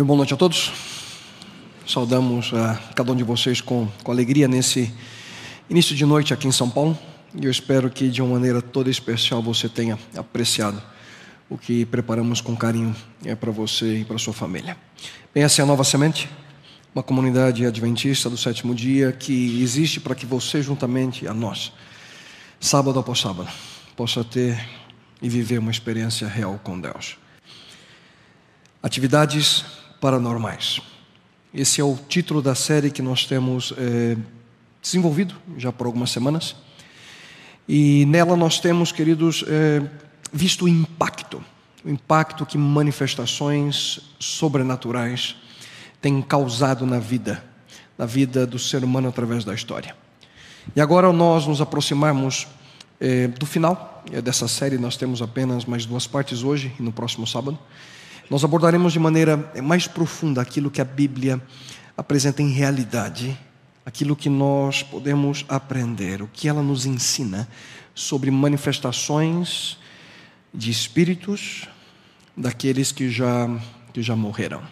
Meu boa noite a todos. Saudamos a cada um de vocês com, com alegria nesse início de noite aqui em São Paulo. E eu espero que de uma maneira toda especial você tenha apreciado o que preparamos com carinho é para você e para sua família. Bem, essa é a Nova Semente, uma comunidade adventista do sétimo dia que existe para que você, juntamente a nós, sábado após sábado, possa ter e viver uma experiência real com Deus. Atividades paranormais. Esse é o título da série que nós temos é, desenvolvido já por algumas semanas. E nela nós temos, queridos, é, visto o impacto, o impacto que manifestações sobrenaturais têm causado na vida, na vida do ser humano através da história. E agora nós nos aproximamos é, do final dessa série, nós temos apenas mais duas partes hoje e no próximo sábado. Nós abordaremos de maneira mais profunda aquilo que a Bíblia apresenta em realidade, aquilo que nós podemos aprender, o que ela nos ensina sobre manifestações de espíritos daqueles que já, que já morreram.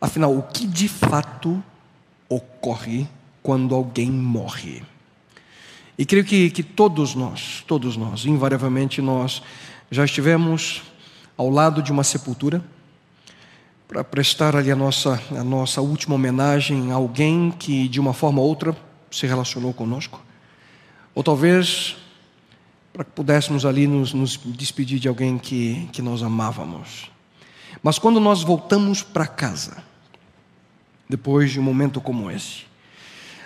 Afinal, o que de fato ocorre quando alguém morre? E creio que, que todos nós, todos nós, invariavelmente nós já estivemos ao lado de uma sepultura, para prestar ali a nossa, a nossa última homenagem a alguém que, de uma forma ou outra, se relacionou conosco. Ou talvez para que pudéssemos ali nos, nos despedir de alguém que, que nós amávamos. Mas quando nós voltamos para casa, depois de um momento como esse,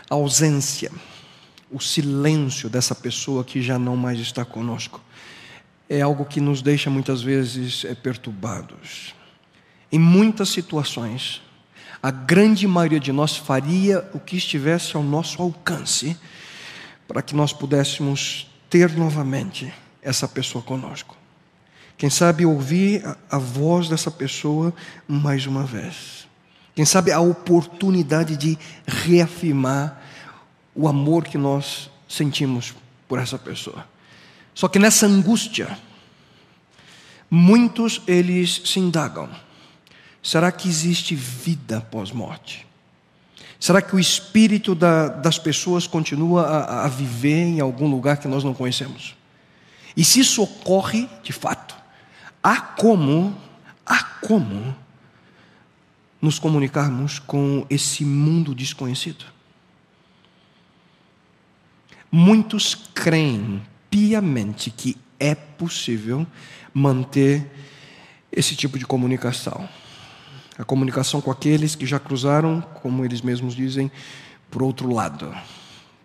a ausência, o silêncio dessa pessoa que já não mais está conosco, é algo que nos deixa muitas vezes é, perturbados. Em muitas situações, a grande maioria de nós faria o que estivesse ao nosso alcance para que nós pudéssemos ter novamente essa pessoa conosco. Quem sabe ouvir a voz dessa pessoa mais uma vez. Quem sabe a oportunidade de reafirmar o amor que nós sentimos por essa pessoa. Só que nessa angústia, muitos eles se indagam: será que existe vida após morte? Será que o espírito da, das pessoas continua a, a viver em algum lugar que nós não conhecemos? E se isso ocorre de fato, há como, há como nos comunicarmos com esse mundo desconhecido? Muitos creem piamente que é possível manter esse tipo de comunicação. A comunicação com aqueles que já cruzaram, como eles mesmos dizem, para outro lado,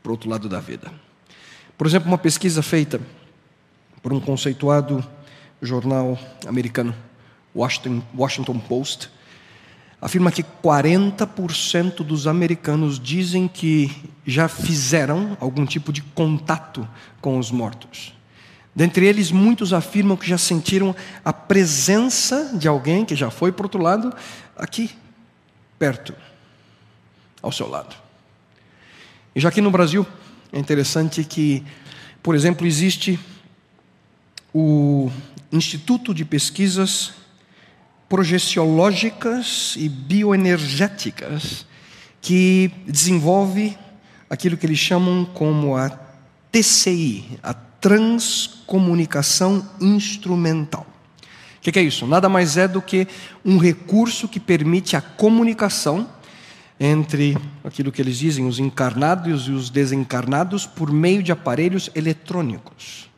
para outro lado da vida. Por exemplo, uma pesquisa feita por um conceituado jornal americano, Washington, Washington Post, afirma que 40% dos americanos dizem que já fizeram algum tipo de contato com os mortos. Dentre eles, muitos afirmam que já sentiram a presença de alguém que já foi para outro lado, aqui, perto, ao seu lado. E já aqui no Brasil, é interessante que, por exemplo, existe o Instituto de Pesquisas Projeciológicas e Bioenergéticas, que desenvolve aquilo que eles chamam como a TCI, a transcomunicação instrumental. O que é isso? Nada mais é do que um recurso que permite a comunicação entre aquilo que eles dizem, os encarnados e os desencarnados, por meio de aparelhos eletrônicos.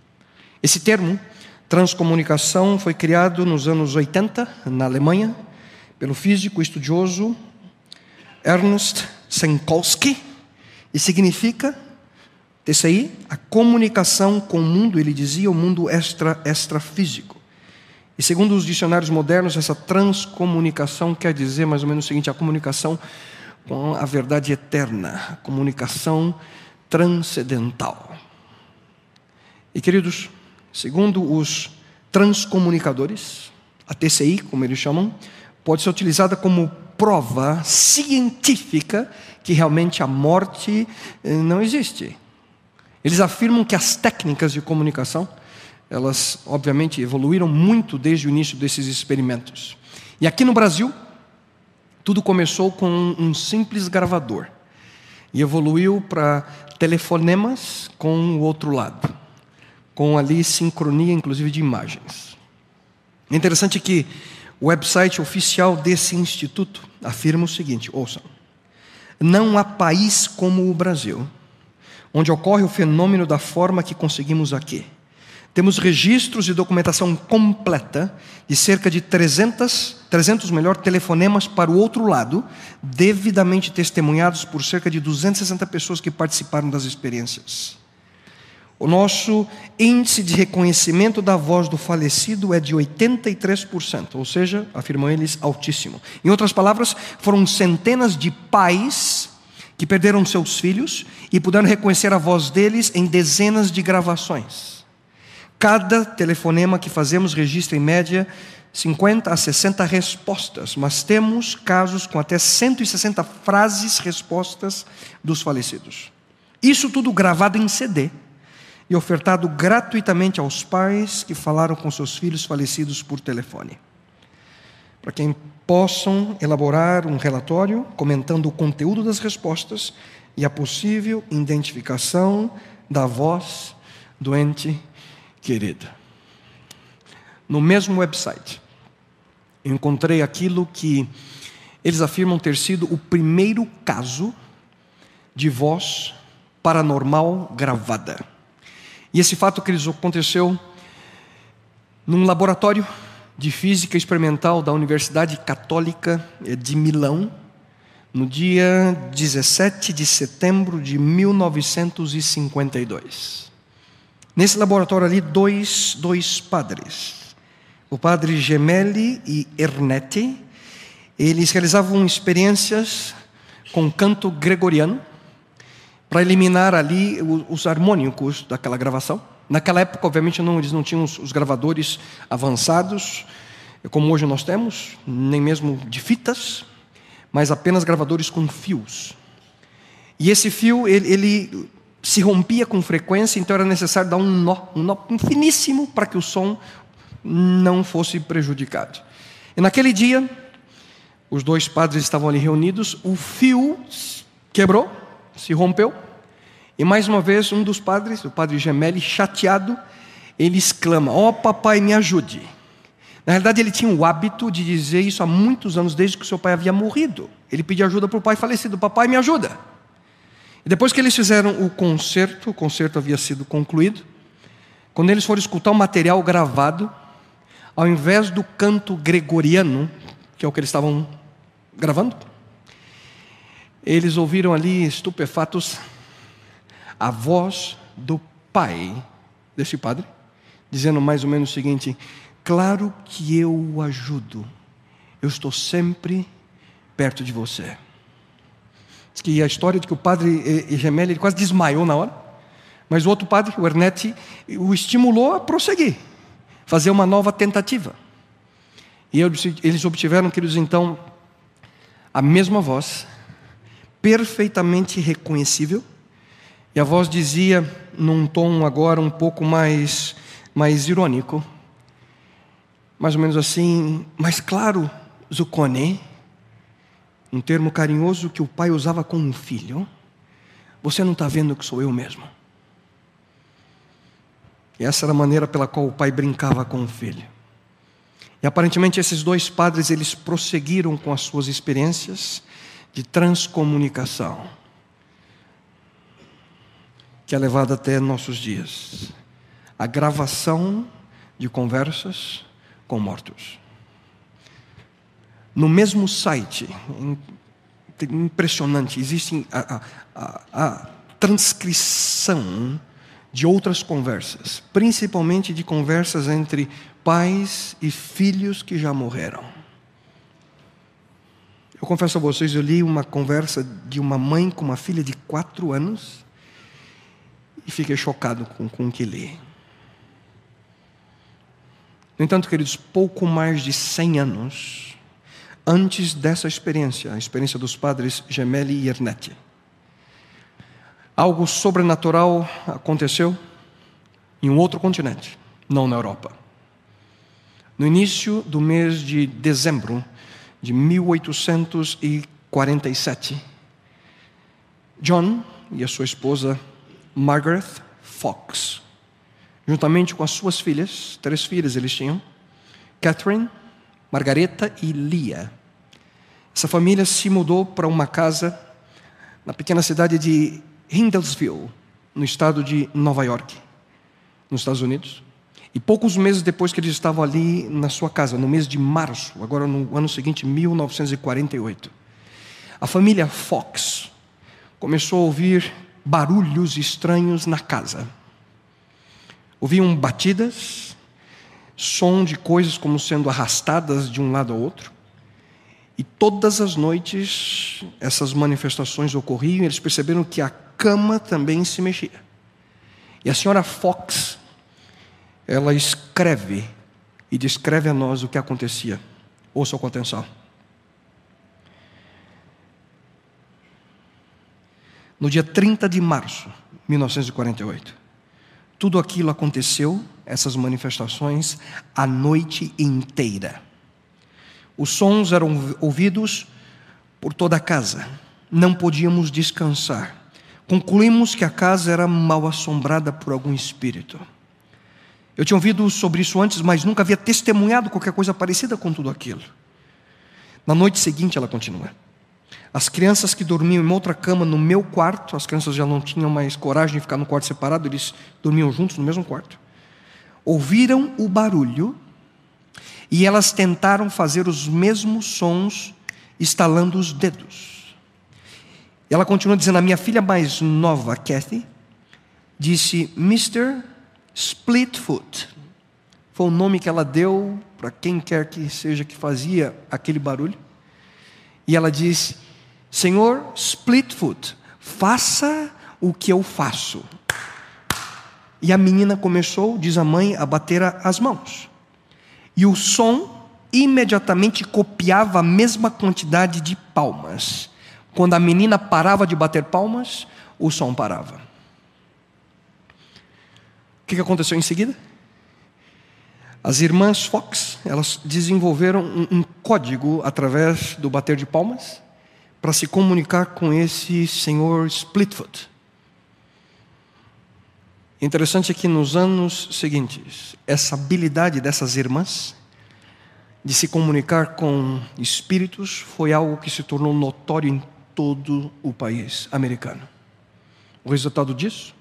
Esse termo, transcomunicação, foi criado nos anos 80, na Alemanha, pelo físico estudioso Ernst Senkowski, e significa TCI, a comunicação com o mundo, ele dizia, o mundo extra, extrafísico. E segundo os dicionários modernos, essa transcomunicação quer dizer mais ou menos o seguinte: a comunicação com a verdade eterna, a comunicação transcendental. E queridos, segundo os transcomunicadores, a TCI, como eles chamam, pode ser utilizada como prova científica que realmente a morte eh, não existe. Eles afirmam que as técnicas de comunicação elas obviamente evoluíram muito desde o início desses experimentos. E aqui no Brasil, tudo começou com um simples gravador e evoluiu para telefonemas com o outro lado, com ali sincronia, inclusive de imagens. É interessante que o website oficial desse instituto afirma o seguinte: ouçam, não há país como o Brasil, onde ocorre o fenômeno da forma que conseguimos aqui. Temos registros e documentação completa de cerca de 300, 300 melhor, telefonemas para o outro lado, devidamente testemunhados por cerca de 260 pessoas que participaram das experiências. O nosso índice de reconhecimento da voz do falecido é de 83%, ou seja, afirmam eles, altíssimo. Em outras palavras, foram centenas de pais que perderam seus filhos e puderam reconhecer a voz deles em dezenas de gravações. Cada telefonema que fazemos registra em média 50 a 60 respostas, mas temos casos com até 160 frases respostas dos falecidos. Isso tudo gravado em CD e ofertado gratuitamente aos pais que falaram com seus filhos falecidos por telefone. Para quem possam elaborar um relatório comentando o conteúdo das respostas e a possível identificação da voz doente querida. No mesmo website, encontrei aquilo que eles afirmam ter sido o primeiro caso de voz paranormal gravada. E esse fato que eles aconteceu num laboratório de física experimental da Universidade Católica de Milão, no dia 17 de setembro de 1952. Nesse laboratório ali, dois, dois padres, o padre Gemelli e Ernetti, eles realizavam experiências com canto gregoriano para eliminar ali os harmônicos daquela gravação. Naquela época, obviamente, não, eles não tinham os, os gravadores avançados, como hoje nós temos, nem mesmo de fitas, mas apenas gravadores com fios. E esse fio, ele, ele se rompia com frequência, então era necessário dar um nó, um nó finíssimo para que o som não fosse prejudicado. E naquele dia, os dois padres estavam ali reunidos, o fio quebrou, se rompeu, e mais uma vez um dos padres, o padre Gemelli, chateado, ele exclama: Ó oh, papai, me ajude. Na realidade, ele tinha o hábito de dizer isso há muitos anos, desde que o seu pai havia morrido. Ele pedia ajuda para o pai falecido: Papai, me ajuda. E depois que eles fizeram o concerto, o concerto havia sido concluído, quando eles foram escutar o material gravado, ao invés do canto gregoriano, que é o que eles estavam gravando, eles ouviram ali, estupefatos, a voz do pai desse padre, dizendo mais ou menos o seguinte: Claro que eu o ajudo, eu estou sempre perto de você. Diz que a história de que o padre Gemelli quase desmaiou na hora, mas o outro padre, o Ernetti, o estimulou a prosseguir, fazer uma nova tentativa. E eles obtiveram, queridos, então, a mesma voz, perfeitamente reconhecível, e a voz dizia, num tom agora um pouco mais, mais irônico, mais ou menos assim, mas claro, Zucone, um termo carinhoso que o pai usava com um filho, você não está vendo que sou eu mesmo. E essa era a maneira pela qual o pai brincava com o filho. E aparentemente esses dois padres eles prosseguiram com as suas experiências de transcomunicação, que é levada até nossos dias. A gravação de conversas com mortos no mesmo site, impressionante, existe a, a, a transcrição de outras conversas, principalmente de conversas entre pais e filhos que já morreram. Eu confesso a vocês, eu li uma conversa de uma mãe com uma filha de quatro anos e fiquei chocado com, com o que li. No entanto, queridos, pouco mais de 100 anos antes dessa experiência, a experiência dos padres Gemelli e Ernetti. Algo sobrenatural aconteceu em um outro continente, não na Europa. No início do mês de dezembro de 1847, John e a sua esposa Margaret Fox, juntamente com as suas filhas, três filhas eles tinham, Catherine, Margareta e Lia. Essa família se mudou para uma casa na pequena cidade de Hindlesville, no estado de Nova York, nos Estados Unidos. E poucos meses depois que eles estavam ali na sua casa, no mês de março, agora no ano seguinte, 1948, a família Fox começou a ouvir barulhos estranhos na casa. Ouviam batidas, som de coisas como sendo arrastadas de um lado ao outro. E todas as noites essas manifestações ocorriam, e eles perceberam que a cama também se mexia. E a senhora Fox, ela escreve e descreve a nós o que acontecia. Ouça com atenção. No dia 30 de março de 1948, tudo aquilo aconteceu, essas manifestações, a noite inteira. Os sons eram ouvidos por toda a casa, não podíamos descansar. Concluímos que a casa era mal assombrada por algum espírito. Eu tinha ouvido sobre isso antes, mas nunca havia testemunhado qualquer coisa parecida com tudo aquilo. Na noite seguinte, ela continua. As crianças que dormiam em outra cama no meu quarto, as crianças já não tinham mais coragem de ficar no quarto separado, eles dormiam juntos no mesmo quarto. Ouviram o barulho e elas tentaram fazer os mesmos sons, estalando os dedos. Ela continua dizendo: a minha filha mais nova, Kathy, disse Mr. Splitfoot. Foi o nome que ela deu para quem quer que seja que fazia aquele barulho. E ela disse: Senhor Splitfoot, faça o que eu faço. E a menina começou, diz a mãe, a bater as mãos. E o som imediatamente copiava a mesma quantidade de palmas. Quando a menina parava de bater palmas, o som parava. O que aconteceu em seguida? As irmãs Fox, elas desenvolveram um, um código através do bater de palmas para se comunicar com esse senhor Splitfoot. Interessante é que nos anos seguintes, essa habilidade dessas irmãs de se comunicar com espíritos foi algo que se tornou notório em todo o país americano. O resultado disso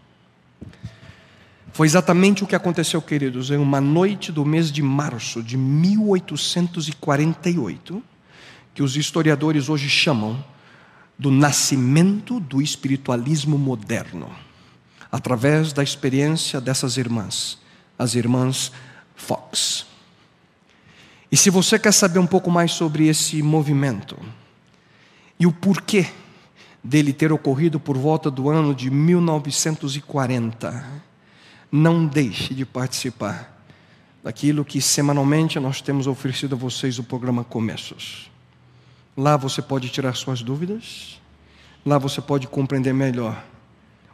foi exatamente o que aconteceu, queridos, em uma noite do mês de março de 1848, que os historiadores hoje chamam do nascimento do espiritualismo moderno através da experiência dessas irmãs, as irmãs Fox. E se você quer saber um pouco mais sobre esse movimento e o porquê dele ter ocorrido por volta do ano de 1940, não deixe de participar daquilo que semanalmente nós temos oferecido a vocês o programa Começos. Lá você pode tirar suas dúvidas, lá você pode compreender melhor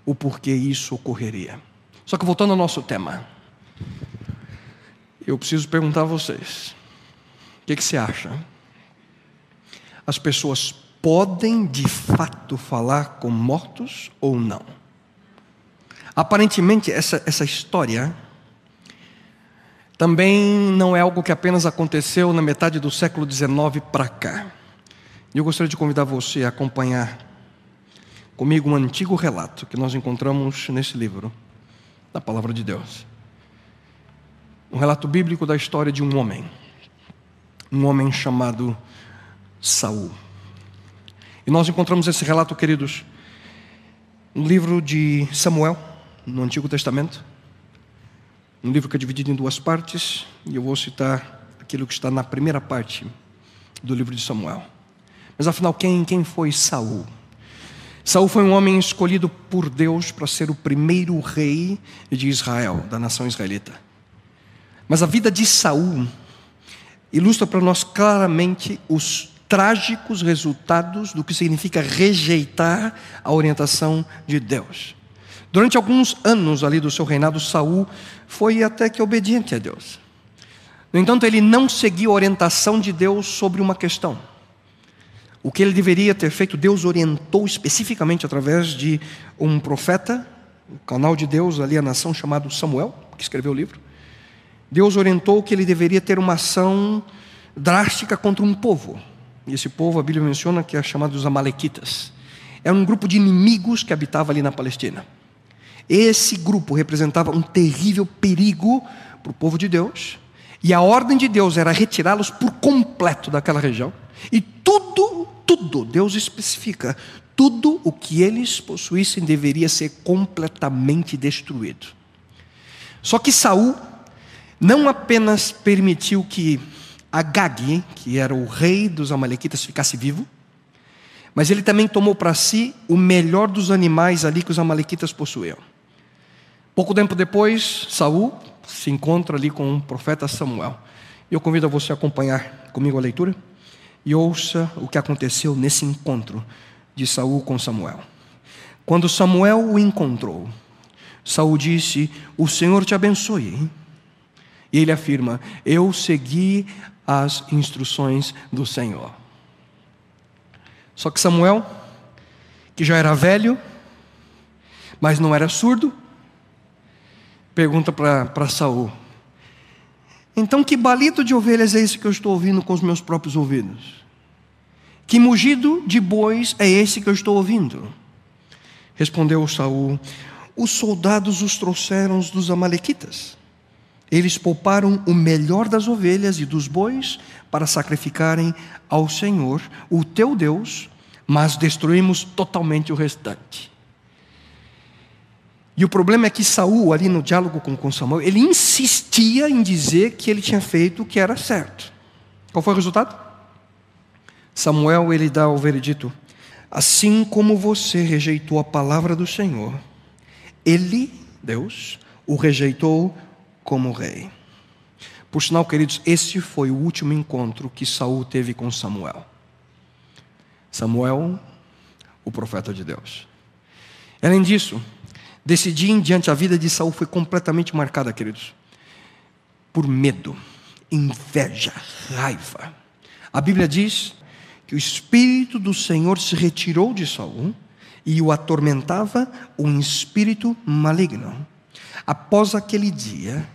o porquê isso ocorreria. Só que voltando ao nosso tema, eu preciso perguntar a vocês: o que, que você acha? As pessoas podem de fato falar com mortos ou não? Aparentemente, essa, essa história também não é algo que apenas aconteceu na metade do século XIX para cá. Eu gostaria de convidar você a acompanhar comigo um antigo relato que nós encontramos nesse livro, da Palavra de Deus. Um relato bíblico da história de um homem, um homem chamado Saul. E nós encontramos esse relato, queridos, no livro de Samuel, no Antigo Testamento. Um livro que é dividido em duas partes, e eu vou citar aquilo que está na primeira parte do livro de Samuel. Mas afinal, quem, quem foi Saul? Saul foi um homem escolhido por Deus para ser o primeiro rei de Israel, da nação israelita. Mas a vida de Saul ilustra para nós claramente os trágicos resultados do que significa rejeitar a orientação de Deus. Durante alguns anos ali do seu reinado, Saul foi até que obediente a Deus. No entanto, ele não seguiu a orientação de Deus sobre uma questão. O que ele deveria ter feito, Deus orientou especificamente através de um profeta, o canal de Deus ali, a nação chamado Samuel, que escreveu o livro. Deus orientou que ele deveria ter uma ação drástica contra um povo. E esse povo, a Bíblia menciona que é chamado os Amalequitas. Era um grupo de inimigos que habitava ali na Palestina. Esse grupo representava um terrível perigo para o povo de Deus, e a ordem de Deus era retirá-los por completo daquela região, e tudo, tudo, Deus especifica, tudo o que eles possuíssem deveria ser completamente destruído. Só que Saul não apenas permitiu que Agag, que era o rei dos amalequitas, ficasse vivo, mas ele também tomou para si o melhor dos animais ali que os amalequitas possuíam. Pouco tempo depois, Saul se encontra ali com o profeta Samuel. Eu convido a você a acompanhar comigo a leitura e ouça o que aconteceu nesse encontro de Saul com Samuel. Quando Samuel o encontrou, Saul disse: "O Senhor te abençoe". E ele afirma: "Eu segui as instruções do Senhor". Só que Samuel, que já era velho, mas não era surdo, pergunta para Saul: Então que balido de ovelhas é esse que eu estou ouvindo com os meus próprios ouvidos? Que mugido de bois é esse que eu estou ouvindo? Respondeu Saul: Os soldados os trouxeram dos amalequitas. Eles pouparam o melhor das ovelhas e dos bois para sacrificarem ao Senhor, o teu Deus, mas destruímos totalmente o restante. E o problema é que Saul, ali no diálogo com, com Samuel, ele insistia em dizer que ele tinha feito o que era certo. Qual foi o resultado? Samuel ele dá o veredito: assim como você rejeitou a palavra do Senhor, ele, Deus, o rejeitou como rei. Por sinal, queridos, esse foi o último encontro que Saul teve com Samuel. Samuel, o profeta de Deus. Além disso, decidir em diante a vida de Saul foi completamente marcada, queridos, por medo, inveja, raiva. A Bíblia diz que o espírito do Senhor se retirou de Saul e o atormentava um espírito maligno. Após aquele dia,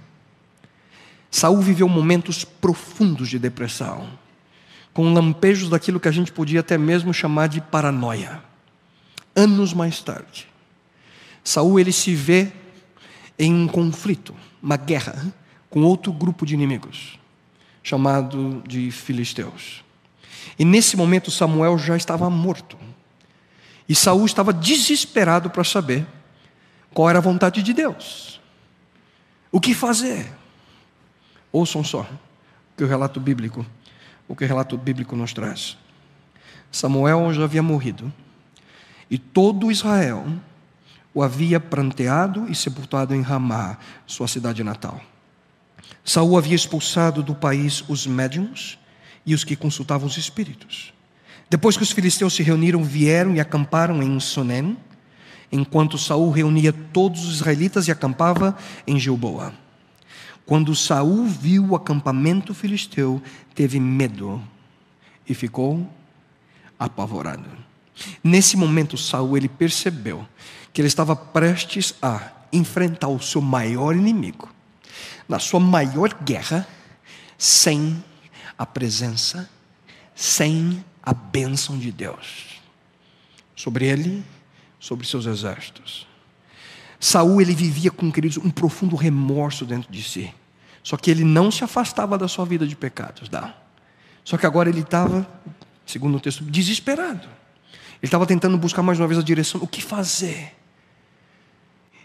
Saul viveu momentos profundos de depressão, com lampejos daquilo que a gente podia até mesmo chamar de paranoia. Anos mais tarde, Saul ele se vê em um conflito, uma guerra com outro grupo de inimigos, chamado de filisteus. E nesse momento Samuel já estava morto. E Saul estava desesperado para saber qual era a vontade de Deus. O que fazer? Ouçam só o que o relato bíblico, o que o relato bíblico nos traz. Samuel já havia morrido e todo Israel o havia pranteado e sepultado em Ramá, sua cidade natal. Saul havia expulsado do país os médiums e os que consultavam os espíritos. Depois que os filisteus se reuniram, vieram e acamparam em Sonem, enquanto Saul reunia todos os israelitas e acampava em Gilboa. Quando Saul viu o acampamento filisteu, teve medo e ficou apavorado. Nesse momento, Saul ele percebeu que ele estava prestes a enfrentar o seu maior inimigo, na sua maior guerra, sem a presença, sem a bênção de Deus sobre ele, sobre seus exércitos. Saul ele vivia com queridos um profundo remorso dentro de si. Só que ele não se afastava da sua vida de pecados, não. Só que agora ele estava, segundo o texto, desesperado. Ele estava tentando buscar mais uma vez a direção, o que fazer?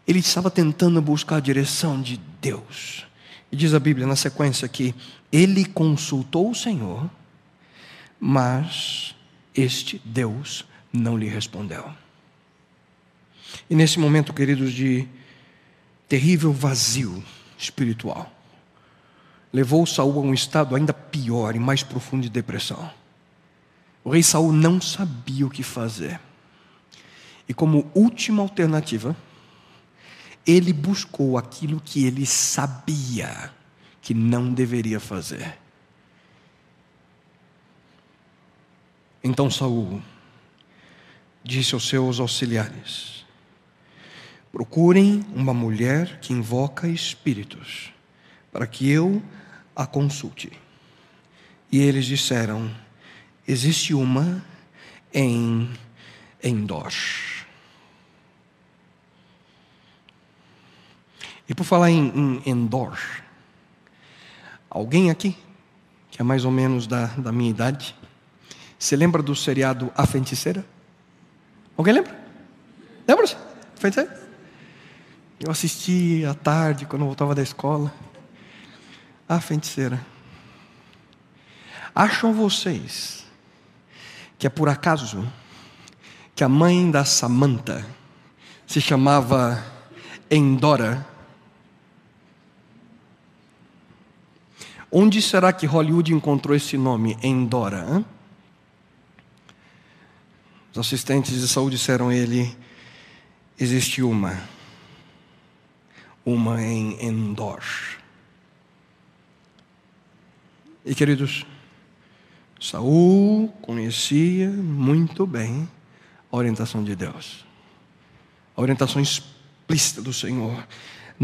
Ele estava tentando buscar a direção de Deus. E diz a Bíblia na sequência que ele consultou o Senhor, mas este Deus não lhe respondeu. E nesse momento, queridos, de terrível vazio espiritual, levou Saul a um estado ainda pior e mais profundo de depressão. O rei Saul não sabia o que fazer. E como última alternativa, ele buscou aquilo que ele sabia que não deveria fazer. Então Saul disse aos seus auxiliares: Procurem uma mulher que invoca espíritos, para que eu a consulte. E eles disseram: Existe uma em Endor. E por falar em, em Endor, alguém aqui, que é mais ou menos da, da minha idade, se lembra do seriado A Feiticeira? Alguém lembra? Lembra-se? Feiticeira? Eu assisti à tarde, quando eu voltava da escola. A Feiticeira. Acham vocês que é por acaso que a mãe da Samantha se chamava Endora? Onde será que Hollywood encontrou esse nome, Endora? Hein? Os assistentes de saúde disseram a ele: existe uma, uma em Endor. E queridos, Saul conhecia muito bem a orientação de Deus, a orientação explícita do Senhor.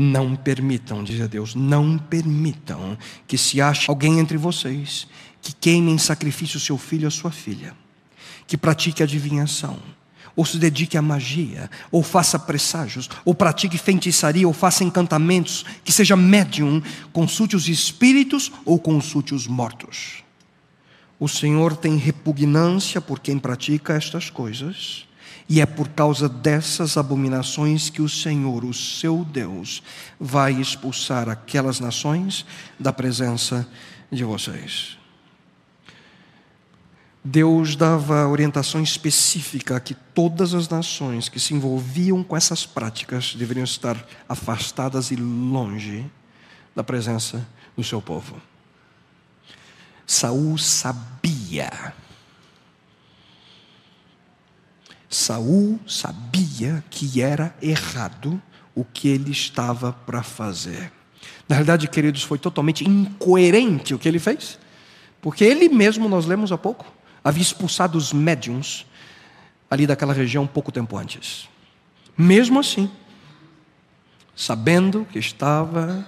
Não permitam, diz a Deus, não permitam que se ache alguém entre vocês que queime em sacrifício seu filho ou sua filha, que pratique adivinhação, ou se dedique à magia, ou faça presságios, ou pratique feitiçaria, ou faça encantamentos, que seja médium, consulte os espíritos ou consulte os mortos. O Senhor tem repugnância por quem pratica estas coisas e é por causa dessas abominações que o Senhor, o seu Deus, vai expulsar aquelas nações da presença de vocês. Deus dava orientação específica que todas as nações que se envolviam com essas práticas deveriam estar afastadas e longe da presença do seu povo. Saul sabia Saul sabia que era errado o que ele estava para fazer. Na realidade, queridos, foi totalmente incoerente o que ele fez, porque ele mesmo, nós lemos há pouco, havia expulsado os médiums ali daquela região pouco tempo antes. Mesmo assim, sabendo que estava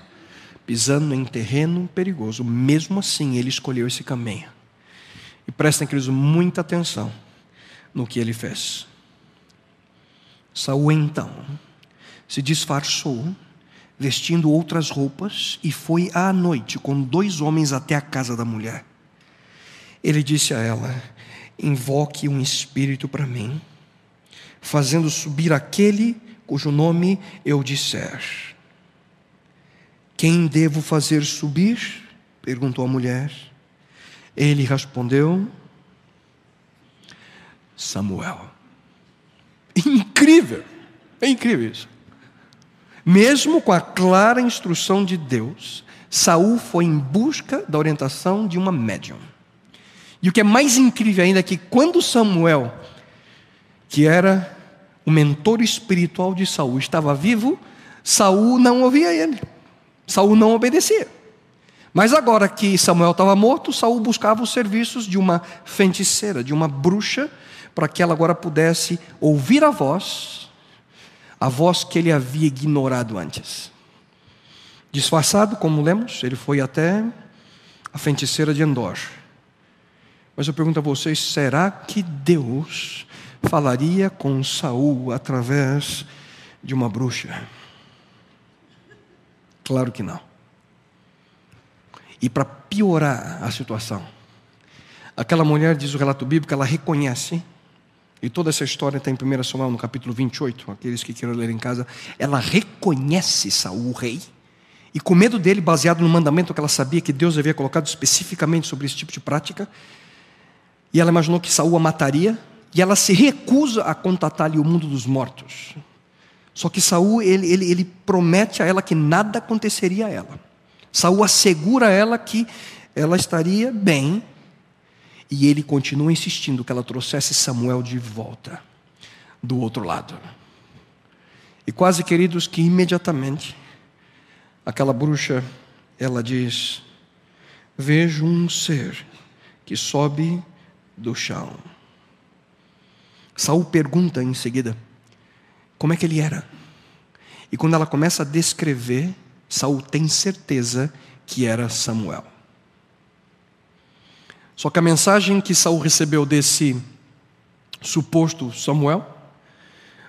pisando em terreno perigoso, mesmo assim ele escolheu esse caminho. E prestem, queridos, muita atenção no que ele fez. Saul então se disfarçou, vestindo outras roupas, e foi à noite com dois homens até a casa da mulher. Ele disse a ela: Invoque um espírito para mim, fazendo subir aquele cujo nome eu disser. Quem devo fazer subir? perguntou a mulher. Ele respondeu: Samuel. Incrível, é incrível isso. Mesmo com a clara instrução de Deus, Saul foi em busca da orientação de uma médium. E o que é mais incrível ainda é que quando Samuel, que era o mentor espiritual de Saul, estava vivo, Saul não ouvia ele. Saul não obedecia. Mas agora que Samuel estava morto, Saul buscava os serviços de uma feiticeira, de uma bruxa para que ela agora pudesse ouvir a voz, a voz que ele havia ignorado antes. Disfarçado, como lemos, ele foi até a feiticeira de Endor. Mas eu pergunto a vocês: será que Deus falaria com Saul através de uma bruxa? Claro que não. E para piorar a situação, aquela mulher, diz o relato bíblico, ela reconhece e toda essa história está em 1 Samuel, no capítulo 28, aqueles que queiram ler em casa. Ela reconhece Saul, o rei, e com medo dele, baseado no mandamento que ela sabia que Deus havia colocado especificamente sobre esse tipo de prática, e ela imaginou que Saul a mataria, e ela se recusa a contatar-lhe o mundo dos mortos. Só que Saul, ele, ele, ele promete a ela que nada aconteceria a ela. Saul assegura a ela que ela estaria bem, e ele continua insistindo que ela trouxesse Samuel de volta do outro lado. E quase, queridos, que imediatamente aquela bruxa, ela diz: Vejo um ser que sobe do chão. Saul pergunta em seguida como é que ele era. E quando ela começa a descrever, Saul tem certeza que era Samuel. Só que a mensagem que Saul recebeu desse suposto Samuel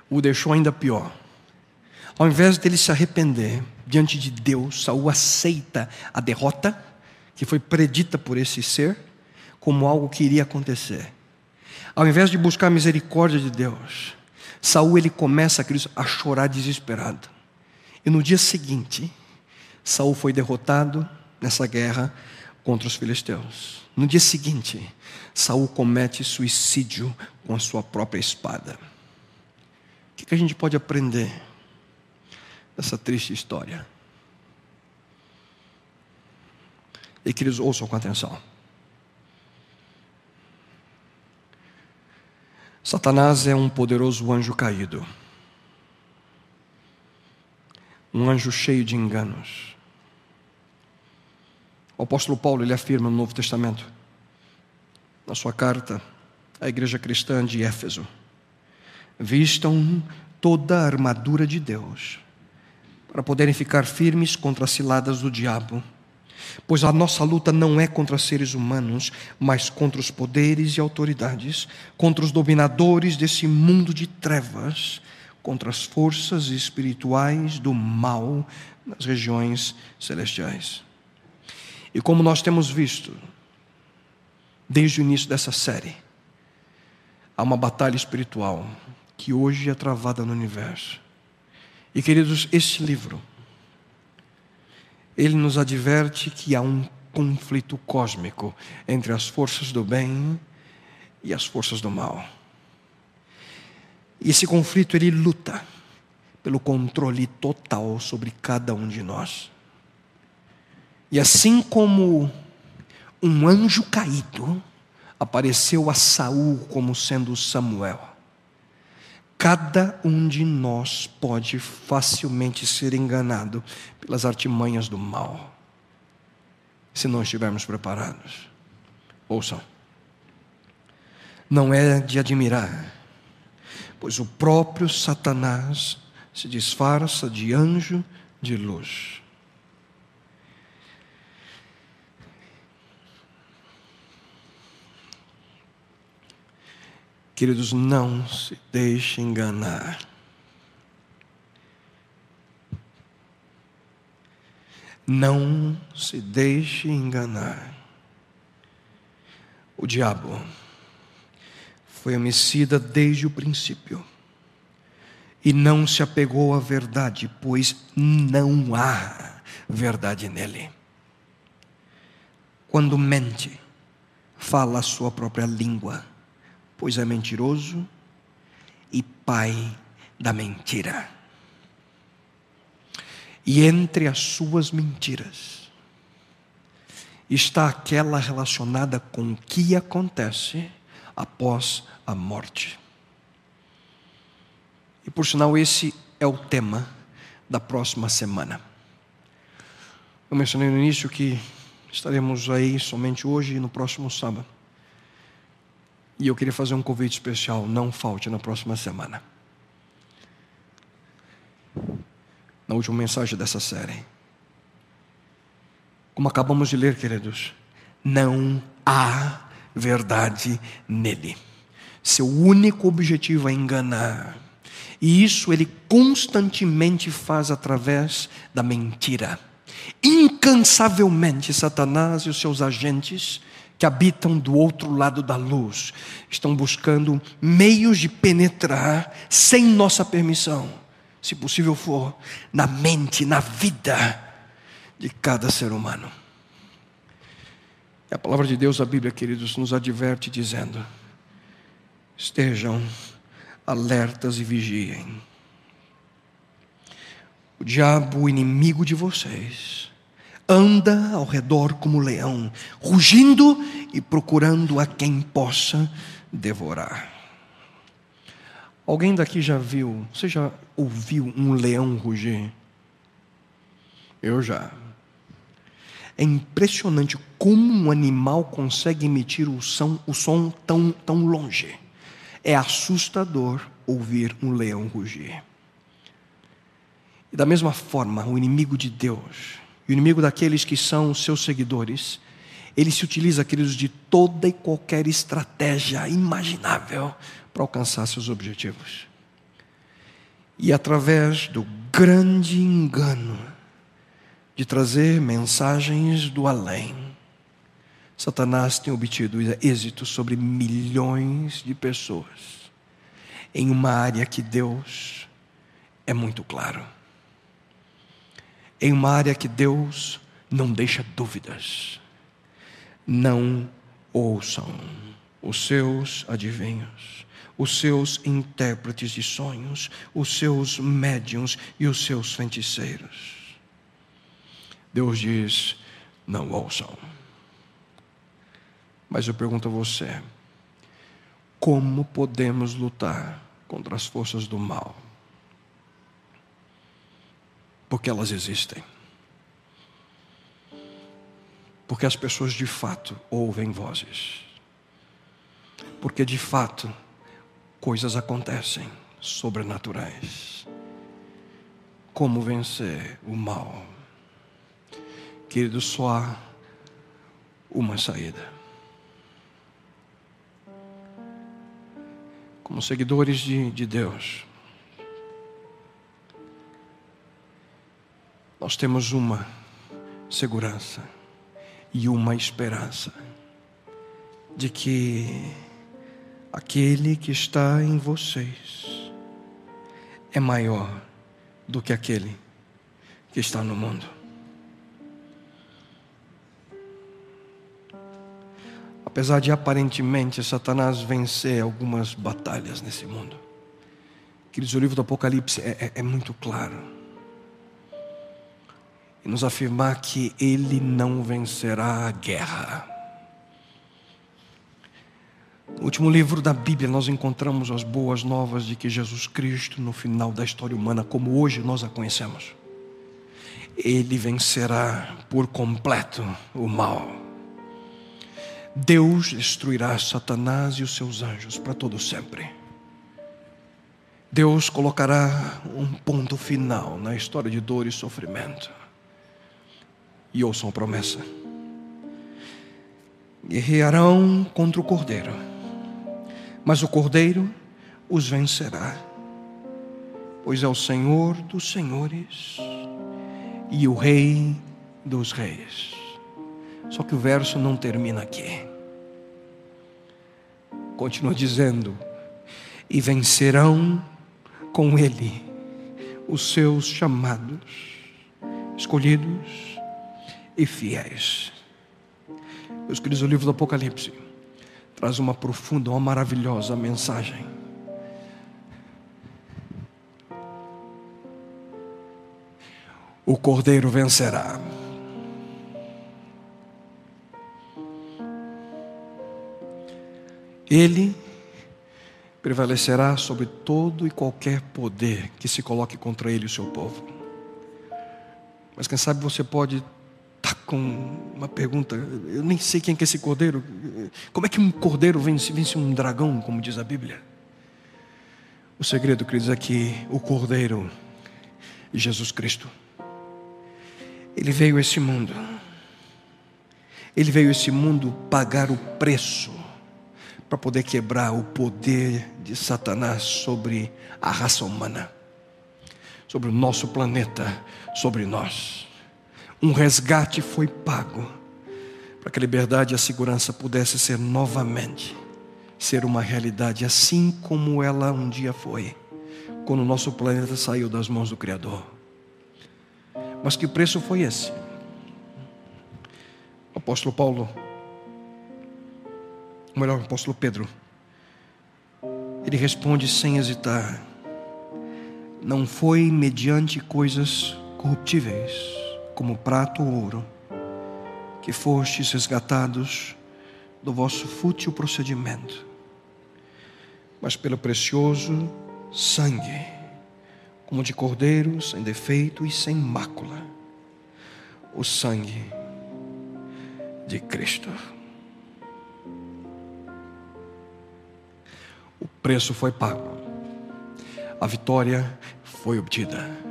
o deixou ainda pior. Ao invés dele se arrepender diante de Deus, Saul aceita a derrota que foi predita por esse ser como algo que iria acontecer. Ao invés de buscar a misericórdia de Deus, Saul ele começa a chorar desesperado. E no dia seguinte, Saul foi derrotado nessa guerra contra os filisteus. No dia seguinte, Saul comete suicídio com a sua própria espada. O que a gente pode aprender dessa triste história? E que eles ouçam com atenção. Satanás é um poderoso anjo caído, um anjo cheio de enganos. O apóstolo Paulo ele afirma no Novo Testamento, na sua carta à igreja cristã de Éfeso: vistam toda a armadura de Deus, para poderem ficar firmes contra as ciladas do diabo Pois a nossa luta não é contra seres humanos, mas contra os poderes e autoridades, contra os dominadores desse mundo de trevas, contra as forças espirituais do mal nas regiões celestiais. E como nós temos visto, desde o início dessa série, há uma batalha espiritual que hoje é travada no universo. E queridos, este livro, ele nos adverte que há um conflito cósmico entre as forças do bem e as forças do mal. E esse conflito ele luta pelo controle total sobre cada um de nós. E assim como um anjo caído apareceu a Saul como sendo Samuel, Cada um de nós pode facilmente ser enganado pelas artimanhas do mal, se não estivermos preparados. Ouçam, não é de admirar, pois o próprio Satanás se disfarça de anjo de luz. Queridos, não se deixe enganar. Não se deixe enganar. O diabo foi homicida desde o princípio e não se apegou à verdade, pois não há verdade nele. Quando mente, fala a sua própria língua pois é mentiroso e pai da mentira. E entre as suas mentiras está aquela relacionada com o que acontece após a morte. E por sinal, esse é o tema da próxima semana. Eu mencionei no início que estaremos aí somente hoje e no próximo sábado. E eu queria fazer um convite especial, não falte na próxima semana. Na última mensagem dessa série. Como acabamos de ler, queridos, não há verdade nele. Seu único objetivo é enganar. E isso ele constantemente faz através da mentira. Incansavelmente, Satanás e os seus agentes que habitam do outro lado da luz estão buscando meios de penetrar sem nossa permissão, se possível for, na mente, na vida de cada ser humano. E a palavra de Deus, a Bíblia, queridos, nos adverte dizendo: estejam alertas e vigiem. O diabo, o inimigo de vocês, anda ao redor como leão, rugindo e procurando a quem possa devorar. Alguém daqui já viu, você já ouviu um leão rugir? Eu já. É impressionante como um animal consegue emitir o som, o som tão, tão longe. É assustador ouvir um leão rugir. E da mesma forma, o inimigo de Deus, o inimigo daqueles que são seus seguidores, ele se utiliza, queridos, de toda e qualquer estratégia imaginável para alcançar seus objetivos. E através do grande engano de trazer mensagens do além, Satanás tem obtido êxito sobre milhões de pessoas em uma área que Deus é muito claro. Em uma área que Deus não deixa dúvidas. Não ouçam os seus adivinhos, os seus intérpretes de sonhos, os seus médiums e os seus feiticeiros. Deus diz: não ouçam. Mas eu pergunto a você: como podemos lutar contra as forças do mal? Porque elas existem. Porque as pessoas de fato ouvem vozes. Porque de fato coisas acontecem sobrenaturais. Como vencer o mal? Querido, só há uma saída. Como seguidores de, de Deus, nós temos uma segurança e uma esperança de que aquele que está em vocês é maior do que aquele que está no mundo. Apesar de aparentemente Satanás vencer algumas batalhas nesse mundo, queridos, o livro do Apocalipse é, é, é muito claro e nos afirmar que ele não vencerá a guerra. No último livro da Bíblia, nós encontramos as boas novas de que Jesus Cristo, no final da história humana, como hoje nós a conhecemos, ele vencerá por completo o mal. Deus destruirá Satanás e os seus anjos para todo sempre. Deus colocará um ponto final na história de dor e sofrimento e ouçam a promessa. Guerrearão contra o cordeiro, mas o cordeiro os vencerá, pois é o Senhor dos senhores e o Rei dos reis. Só que o verso não termina aqui. Continua dizendo: e vencerão com ele os seus chamados, escolhidos e fiéis. Meus queridos, o livro do Apocalipse traz uma profunda, uma maravilhosa mensagem. O cordeiro vencerá. Ele prevalecerá sobre todo e qualquer poder que se coloque contra ele e o seu povo. Mas quem sabe você pode com uma pergunta. Eu nem sei quem é esse cordeiro. Como é que um cordeiro vence, vence um dragão, como diz a Bíblia? O segredo, queridos, é que o cordeiro, Jesus Cristo, ele veio a esse mundo. Ele veio a esse mundo pagar o preço para poder quebrar o poder de Satanás sobre a raça humana, sobre o nosso planeta, sobre nós um resgate foi pago para que a liberdade e a segurança pudesse ser novamente ser uma realidade assim como ela um dia foi, quando o nosso planeta saiu das mãos do Criador. Mas que preço foi esse? O apóstolo Paulo, ou melhor, o apóstolo Pedro, ele responde sem hesitar: não foi mediante coisas corruptíveis como prata ou ouro, que fostes resgatados do vosso fútil procedimento, mas pelo precioso sangue, como de cordeiro, sem defeito e sem mácula, o sangue de Cristo. O preço foi pago, a vitória foi obtida.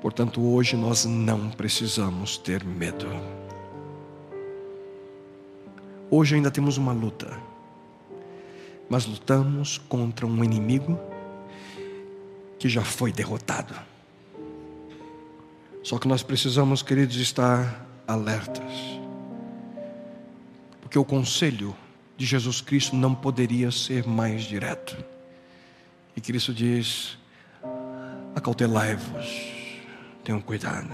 Portanto, hoje nós não precisamos ter medo. Hoje ainda temos uma luta, mas lutamos contra um inimigo que já foi derrotado. Só que nós precisamos, queridos, estar alertas, porque o conselho de Jesus Cristo não poderia ser mais direto. E Cristo diz: acautelai-vos, tenham cuidado,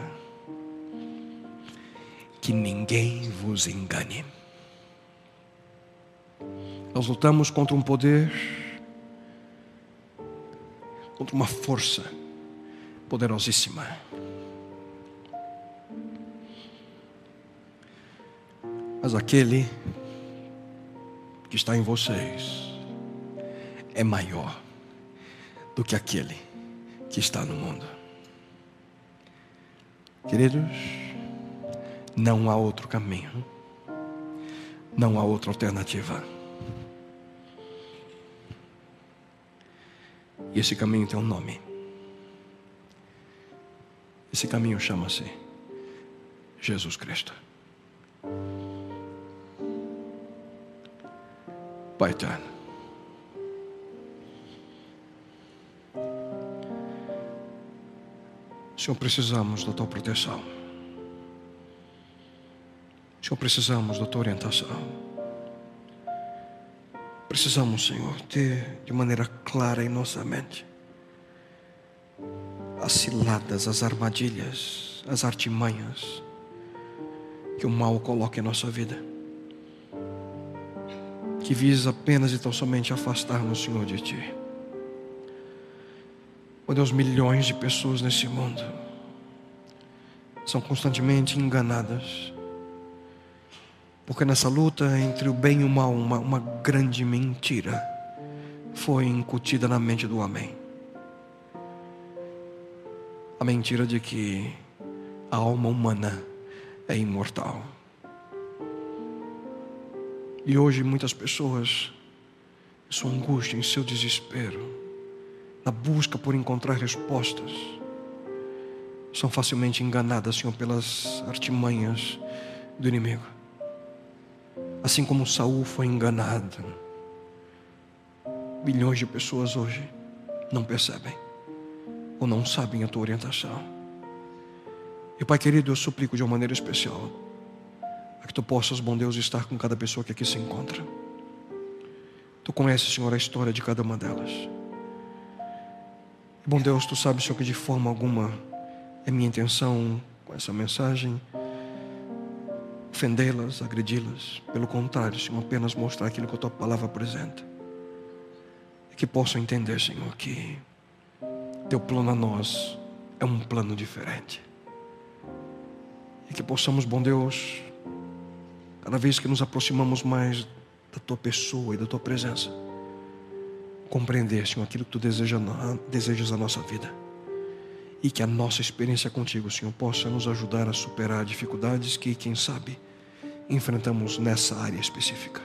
que ninguém vos engane. Nós lutamos contra um poder, contra uma força poderosíssima. Mas aquele que está em vocês é maior do que aquele que está no mundo. Queridos, não há outro caminho, não há outra alternativa. E esse caminho tem um nome. Esse caminho chama-se Jesus Cristo. Pai eterno. Senhor, precisamos da tua proteção. Senhor, precisamos da tua orientação. Precisamos, Senhor, ter de maneira clara em nossa mente as ciladas, as armadilhas, as artimanhas que o mal coloca em nossa vida, que visa apenas e tão somente afastar-nos, Senhor, de Ti. Ó Deus, milhões de pessoas nesse mundo são constantemente enganadas porque nessa luta entre o bem e o mal, uma, uma grande mentira foi incutida na mente do homem. A mentira de que a alma humana é imortal. E hoje muitas pessoas, em sua angústia, em seu desespero, na busca por encontrar respostas, são facilmente enganadas, Senhor, pelas artimanhas do inimigo. Assim como Saul foi enganado. Milhões de pessoas hoje não percebem ou não sabem a tua orientação. E Pai querido, eu suplico de uma maneira especial a que tu possas, bom Deus, estar com cada pessoa que aqui se encontra. Tu conheces, Senhor, a história de cada uma delas. Bom Deus, tu sabes, Senhor, que de forma alguma é minha intenção com essa mensagem ofendê-las, agredi-las. Pelo contrário, Senhor, apenas mostrar aquilo que a tua palavra apresenta. E que possam entender, Senhor, que teu plano a nós é um plano diferente. E que possamos, bom Deus, cada vez que nos aproximamos mais da tua pessoa e da tua presença, compreender, Senhor, aquilo que tu deseja, desejas na nossa vida. E que a nossa experiência contigo, Senhor, possa nos ajudar a superar dificuldades que, quem sabe, enfrentamos nessa área específica.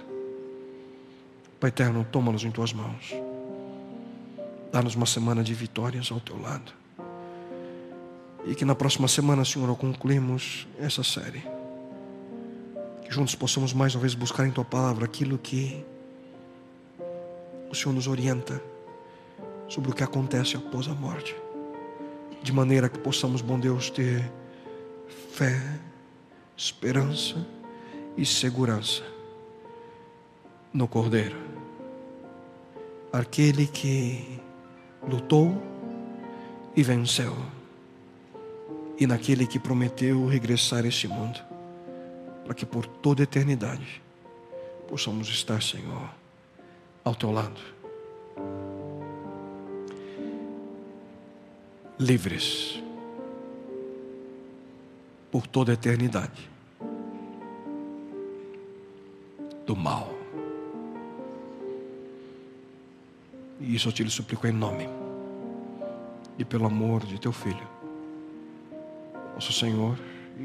Pai eterno, toma-nos em tuas mãos. Dá-nos uma semana de vitórias ao teu lado. E que na próxima semana, Senhor, concluímos essa série. Que juntos possamos mais uma vez buscar em tua palavra aquilo que o Senhor nos orienta sobre o que acontece após a morte. De maneira que possamos, bom Deus, ter fé, esperança e segurança no Cordeiro. Aquele que lutou e venceu. E naquele que prometeu regressar a este mundo, para que por toda eternidade possamos estar, Senhor, ao teu lado. Livres por toda a eternidade do mal. E isso eu te suplico em nome e pelo amor de teu Filho, nosso Senhor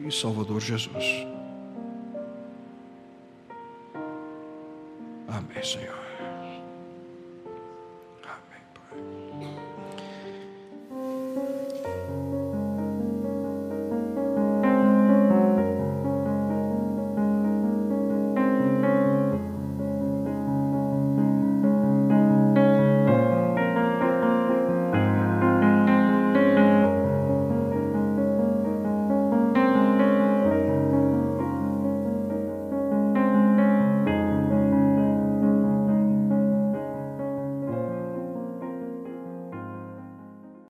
e Salvador Jesus.